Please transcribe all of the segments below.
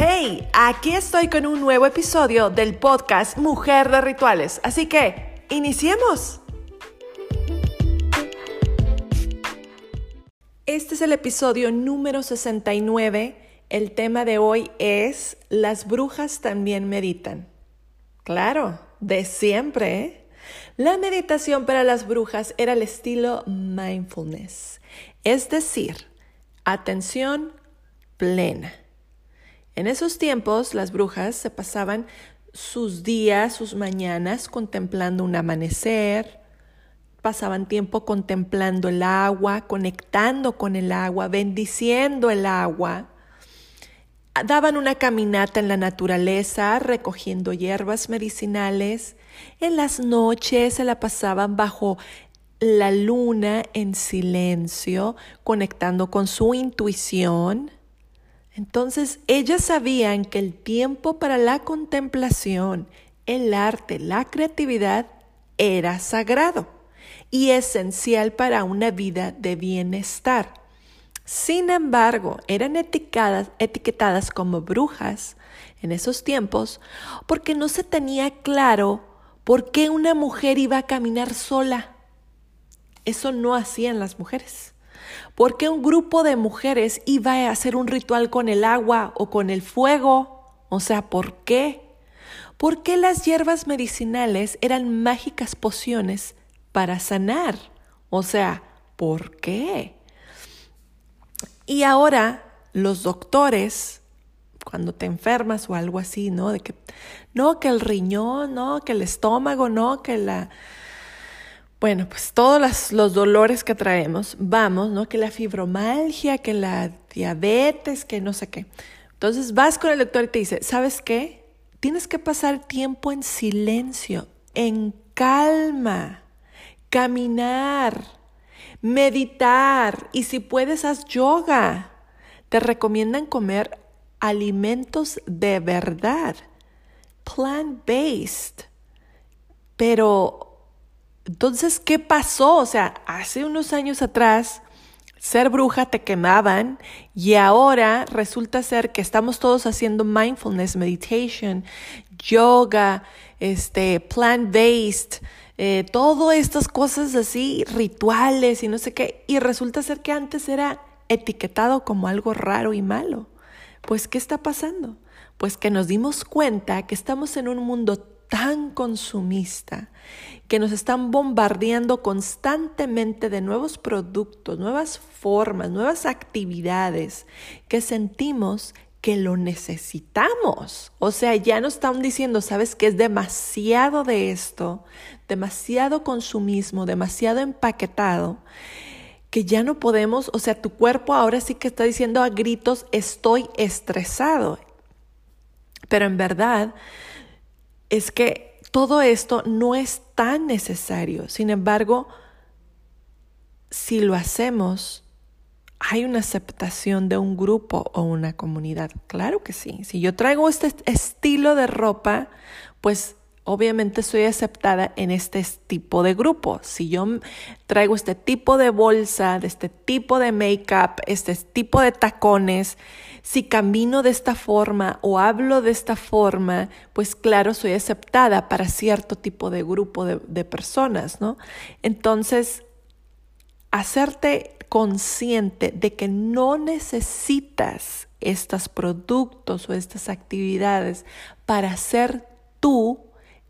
Hey, aquí estoy con un nuevo episodio del podcast Mujer de Rituales. Así que, iniciemos. Este es el episodio número 69. El tema de hoy es Las brujas también meditan. Claro, de siempre. ¿eh? La meditación para las brujas era el estilo mindfulness, es decir, atención plena. En esos tiempos las brujas se pasaban sus días, sus mañanas contemplando un amanecer, pasaban tiempo contemplando el agua, conectando con el agua, bendiciendo el agua. Daban una caminata en la naturaleza, recogiendo hierbas medicinales. En las noches se la pasaban bajo la luna en silencio, conectando con su intuición. Entonces ellas sabían que el tiempo para la contemplación, el arte, la creatividad era sagrado y esencial para una vida de bienestar. Sin embargo, eran etiquetadas, como brujas en esos tiempos porque no se tenía claro por qué una mujer iba a caminar sola. Eso no hacían las mujeres. ¿Por qué un grupo de mujeres iba a hacer un ritual con el agua o con el fuego? O sea, ¿por qué? ¿Por qué las hierbas medicinales eran mágicas pociones para sanar? O sea, ¿por qué? Y ahora los doctores, cuando te enfermas o algo así, ¿no? De que, no, que el riñón, no, que el estómago, no, que la bueno, pues todos los dolores que traemos, vamos, ¿no? Que la fibromalgia, que la diabetes, que no sé qué. Entonces vas con el doctor y te dice, ¿sabes qué? Tienes que pasar tiempo en silencio, en calma, caminar, meditar y si puedes haz yoga. Te recomiendan comer alimentos de verdad, plant-based. Pero entonces, ¿qué pasó? O sea, hace unos años atrás, ser bruja te quemaban y ahora resulta ser que estamos todos haciendo mindfulness, meditation, yoga, este, plant-based, eh, todas estas cosas así, rituales y no sé qué. Y resulta ser que antes era etiquetado como algo raro y malo. Pues, ¿qué está pasando? Pues que nos dimos cuenta que estamos en un mundo tan consumista que nos están bombardeando constantemente de nuevos productos, nuevas formas, nuevas actividades que sentimos que lo necesitamos. O sea, ya nos están diciendo, sabes que es demasiado de esto, demasiado consumismo, demasiado empaquetado, que ya no podemos, o sea, tu cuerpo ahora sí que está diciendo a gritos, estoy estresado. Pero en verdad, es que todo esto no es tan necesario. Sin embargo, si lo hacemos, hay una aceptación de un grupo o una comunidad. Claro que sí. Si yo traigo este estilo de ropa, pues obviamente soy aceptada en este tipo de grupo. Si yo traigo este tipo de bolsa, de este tipo de make-up, este tipo de tacones, si camino de esta forma o hablo de esta forma, pues claro, soy aceptada para cierto tipo de grupo de, de personas, ¿no? Entonces, hacerte consciente de que no necesitas estos productos o estas actividades para ser tú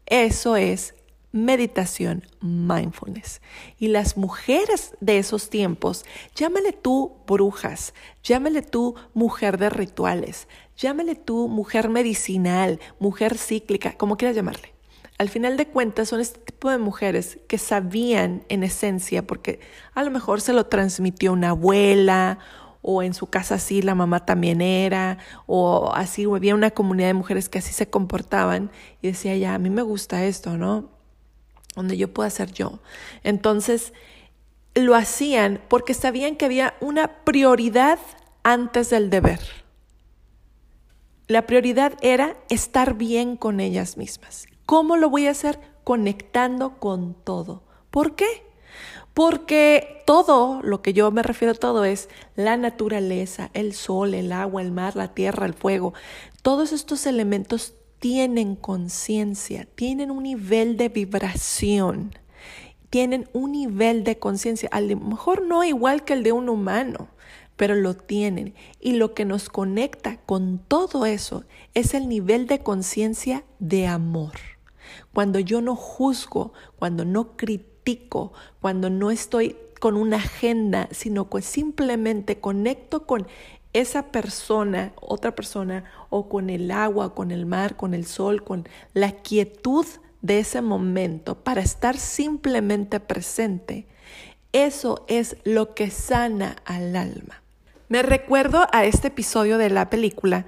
eso es meditación mindfulness. Y las mujeres de esos tiempos, llámale tú brujas, llámale tú mujer de rituales, llámale tú mujer medicinal, mujer cíclica, como quieras llamarle. Al final de cuentas son este tipo de mujeres que sabían en esencia, porque a lo mejor se lo transmitió una abuela o en su casa así la mamá también era, o así había una comunidad de mujeres que así se comportaban y decía, ya, a mí me gusta esto, ¿no? Donde yo pueda ser yo. Entonces, lo hacían porque sabían que había una prioridad antes del deber. La prioridad era estar bien con ellas mismas. ¿Cómo lo voy a hacer? Conectando con todo. ¿Por qué? Porque todo, lo que yo me refiero a todo es la naturaleza, el sol, el agua, el mar, la tierra, el fuego. Todos estos elementos tienen conciencia, tienen un nivel de vibración, tienen un nivel de conciencia, a lo mejor no igual que el de un humano, pero lo tienen. Y lo que nos conecta con todo eso es el nivel de conciencia de amor. Cuando yo no juzgo, cuando no critico, cuando no estoy con una agenda, sino que simplemente conecto con esa persona, otra persona, o con el agua, con el mar, con el sol, con la quietud de ese momento, para estar simplemente presente, eso es lo que sana al alma. Me recuerdo a este episodio de la película.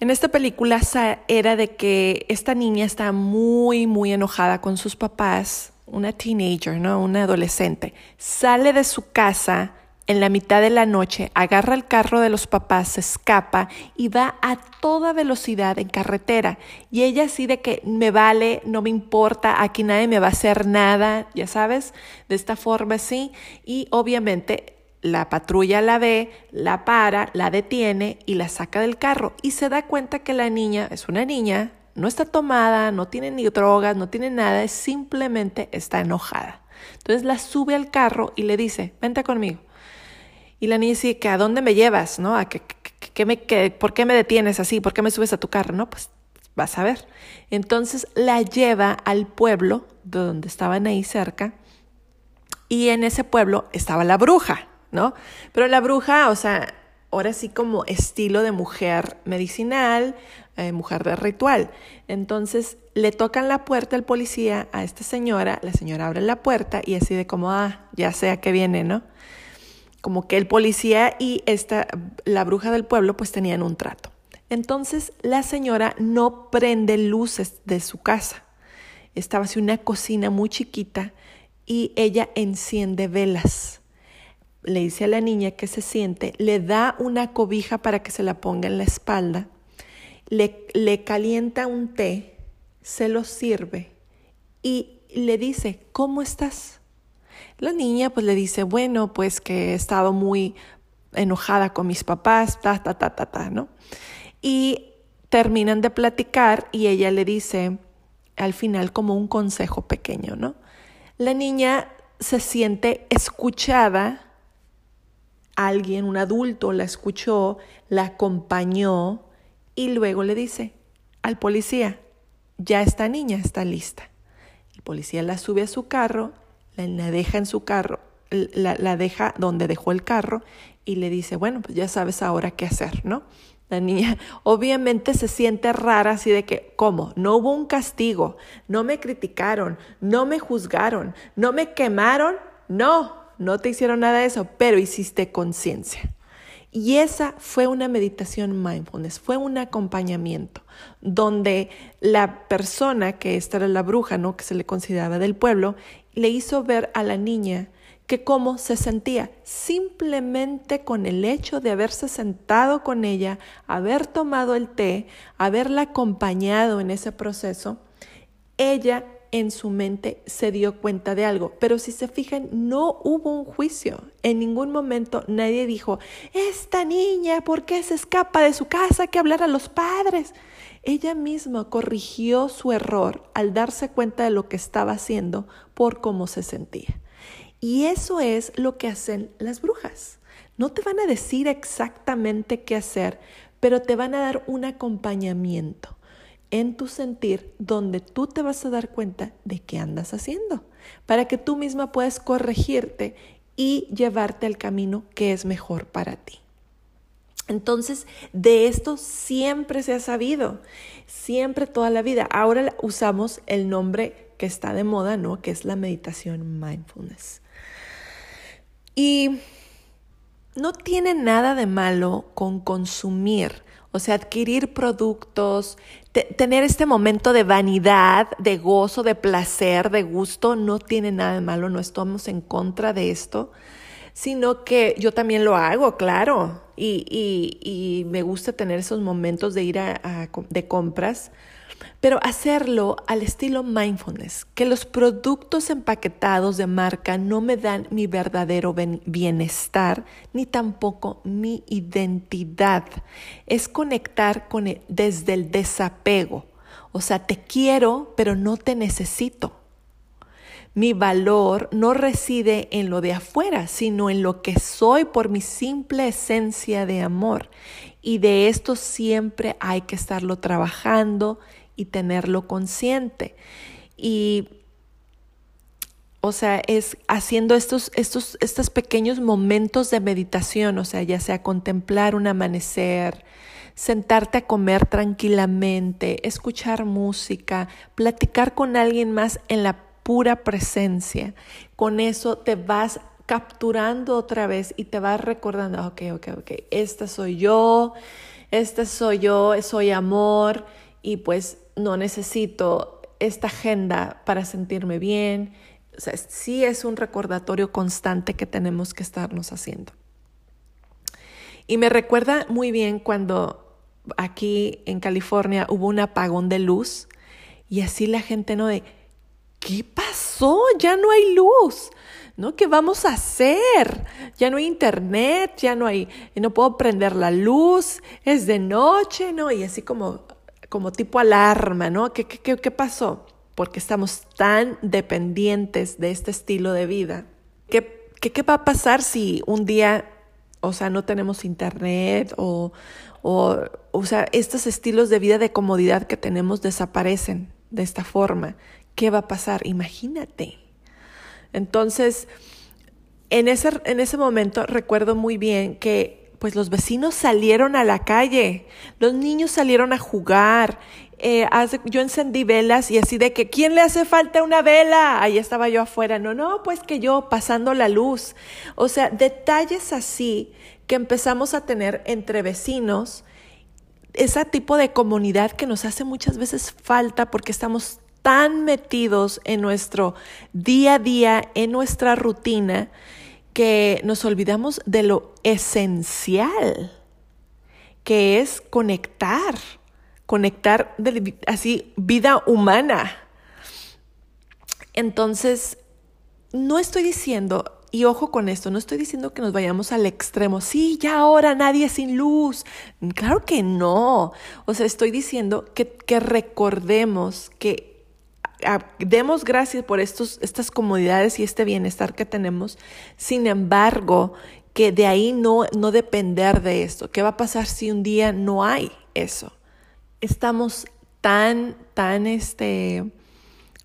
En esta película era de que esta niña está muy, muy enojada con sus papás, una teenager, ¿no? Una adolescente. Sale de su casa en la mitad de la noche, agarra el carro de los papás, se escapa y va a toda velocidad en carretera. Y ella así de que me vale, no me importa, aquí nadie me va a hacer nada, ya sabes, de esta forma así. Y obviamente la patrulla la ve, la para, la detiene y la saca del carro. Y se da cuenta que la niña es una niña, no está tomada, no tiene ni drogas, no tiene nada, simplemente está enojada. Entonces la sube al carro y le dice, vente conmigo. Y la niña dice, ¿a dónde me llevas? ¿No? ¿A qué, me, ¿Por qué me detienes así? ¿Por qué me subes a tu carro? No, pues vas a ver. Entonces la lleva al pueblo de donde estaban ahí cerca y en ese pueblo estaba la bruja, ¿no? Pero la bruja, o sea, ahora sí como estilo de mujer medicinal, eh, mujer de ritual. Entonces le tocan la puerta al policía a esta señora, la señora abre la puerta y así de como, ah, ya sé a qué viene, ¿no? como que el policía y esta, la bruja del pueblo pues tenían un trato. Entonces la señora no prende luces de su casa. Estaba así una cocina muy chiquita y ella enciende velas. Le dice a la niña que se siente, le da una cobija para que se la ponga en la espalda, le, le calienta un té, se lo sirve y le dice, ¿cómo estás? La niña pues le dice, bueno, pues que he estado muy enojada con mis papás, ta, ta, ta, ta, ta, ¿no? Y terminan de platicar y ella le dice al final como un consejo pequeño, ¿no? La niña se siente escuchada, alguien, un adulto la escuchó, la acompañó y luego le dice al policía, ya esta niña está lista. El policía la sube a su carro la, deja en su carro, la, la, deja donde dejó el carro y le dice, bueno, pues ya sabes ahora qué hacer, ¿no? La niña obviamente se siente rara así de que, ¿cómo? No hubo un castigo, no me criticaron, no me juzgaron, no me quemaron, no, no te hicieron nada de eso, pero hiciste conciencia. Y esa fue una meditación mindfulness, fue un acompañamiento donde la persona, que esta era la bruja, ¿no? que se le consideraba del pueblo, le hizo ver a la niña que cómo se sentía simplemente con el hecho de haberse sentado con ella, haber tomado el té, haberla acompañado en ese proceso, ella en su mente se dio cuenta de algo. Pero si se fijan, no hubo un juicio. En ningún momento nadie dijo, esta niña, ¿por qué se escapa de su casa? Que hablar a los padres. Ella misma corrigió su error al darse cuenta de lo que estaba haciendo por cómo se sentía. Y eso es lo que hacen las brujas. No te van a decir exactamente qué hacer, pero te van a dar un acompañamiento en tu sentir donde tú te vas a dar cuenta de qué andas haciendo, para que tú misma puedas corregirte y llevarte al camino que es mejor para ti. Entonces, de esto siempre se ha sabido, siempre toda la vida. Ahora usamos el nombre que está de moda, ¿no? Que es la meditación mindfulness. Y no tiene nada de malo con consumir o sea, adquirir productos, tener este momento de vanidad, de gozo, de placer, de gusto, no tiene nada de malo, no estamos en contra de esto, sino que yo también lo hago, claro, y, y, y me gusta tener esos momentos de ir a, de compras, pero hacerlo al estilo mindfulness, que los productos empaquetados de marca no me dan mi verdadero bienestar ni tampoco mi identidad. Es conectar con desde el desapego. O sea, te quiero, pero no te necesito. Mi valor no reside en lo de afuera, sino en lo que soy por mi simple esencia de amor. Y de esto siempre hay que estarlo trabajando y tenerlo consciente. Y, o sea, es haciendo estos, estos, estos pequeños momentos de meditación, o sea, ya sea contemplar un amanecer, sentarte a comer tranquilamente, escuchar música, platicar con alguien más en la pura presencia. Con eso te vas capturando otra vez y te vas recordando, ok, ok, ok, esta soy yo, esta soy yo, soy amor y pues no necesito esta agenda para sentirme bien. O sea, sí es un recordatorio constante que tenemos que estarnos haciendo. Y me recuerda muy bien cuando aquí en California hubo un apagón de luz y así la gente no de, ¿qué pasó? Ya no hay luz. ¿No? ¿Qué vamos a hacer? Ya no hay internet, ya no hay, no puedo prender la luz, es de noche, ¿no? Y así como como tipo alarma, ¿no? ¿Qué, qué, qué pasó? Porque estamos tan dependientes de este estilo de vida. ¿Qué, qué, qué va a pasar si un día, o sea, no tenemos internet o, o, o sea, estos estilos de vida de comodidad que tenemos desaparecen de esta forma? ¿Qué va a pasar? Imagínate. Entonces, en ese, en ese momento recuerdo muy bien que pues los vecinos salieron a la calle, los niños salieron a jugar. Eh, yo encendí velas y así de que, ¿quién le hace falta una vela? Ahí estaba yo afuera. No, no, pues que yo pasando la luz. O sea, detalles así que empezamos a tener entre vecinos, ese tipo de comunidad que nos hace muchas veces falta porque estamos tan metidos en nuestro día a día, en nuestra rutina, que nos olvidamos de lo esencial, que es conectar, conectar así vida humana. Entonces, no estoy diciendo, y ojo con esto, no estoy diciendo que nos vayamos al extremo, sí, ya ahora nadie sin luz. Claro que no. O sea, estoy diciendo que recordemos que demos gracias por estos, estas comodidades y este bienestar que tenemos. Sin embargo, que de ahí no, no depender de esto. ¿Qué va a pasar si un día no hay eso? Estamos tan, tan este,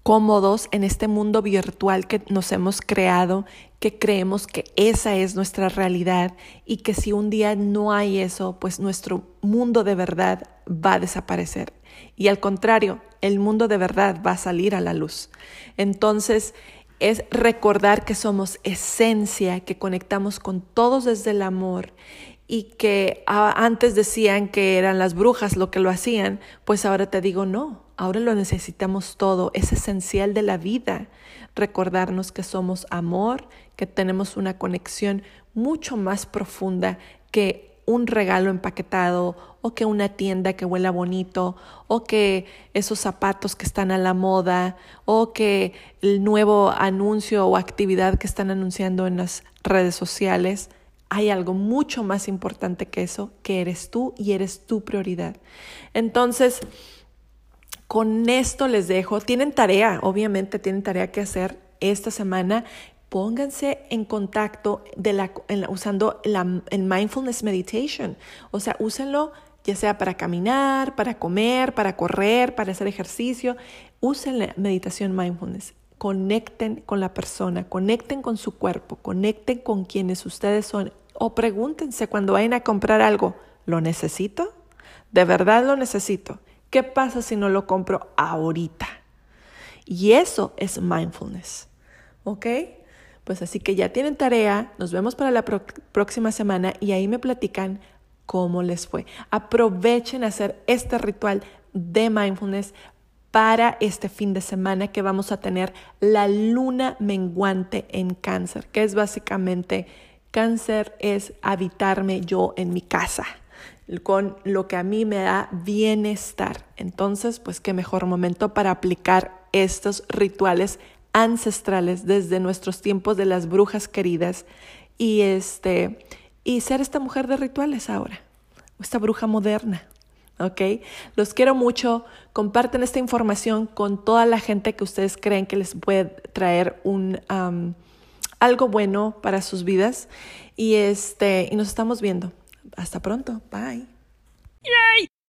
cómodos en este mundo virtual que nos hemos creado, que creemos que esa es nuestra realidad y que si un día no hay eso, pues nuestro mundo de verdad va a desaparecer. Y al contrario, el mundo de verdad va a salir a la luz. Entonces, es recordar que somos esencia, que conectamos con todos desde el amor y que antes decían que eran las brujas lo que lo hacían, pues ahora te digo no, ahora lo necesitamos todo, es esencial de la vida recordarnos que somos amor, que tenemos una conexión mucho más profunda que un regalo empaquetado o que una tienda que huela bonito o que esos zapatos que están a la moda o que el nuevo anuncio o actividad que están anunciando en las redes sociales. Hay algo mucho más importante que eso, que eres tú y eres tu prioridad. Entonces, con esto les dejo. Tienen tarea, obviamente tienen tarea que hacer esta semana pónganse en contacto de la, usando la, el mindfulness meditation. O sea, úsenlo ya sea para caminar, para comer, para correr, para hacer ejercicio. Usen la meditación mindfulness. Conecten con la persona, conecten con su cuerpo, conecten con quienes ustedes son. O pregúntense cuando vayan a comprar algo, ¿lo necesito? ¿De verdad lo necesito? ¿Qué pasa si no lo compro ahorita? Y eso es mindfulness. ¿Ok? Pues así que ya tienen tarea, nos vemos para la próxima semana y ahí me platican cómo les fue. Aprovechen hacer este ritual de mindfulness para este fin de semana que vamos a tener la luna menguante en cáncer, que es básicamente cáncer es habitarme yo en mi casa. con lo que a mí me da bienestar. Entonces, pues qué mejor momento para aplicar estos rituales ancestrales desde nuestros tiempos de las brujas queridas y este y ser esta mujer de rituales ahora, esta bruja moderna. ¿ok? Los quiero mucho. Comparten esta información con toda la gente que ustedes creen que les puede traer un algo bueno para sus vidas. Y este, y nos estamos viendo. Hasta pronto. Bye.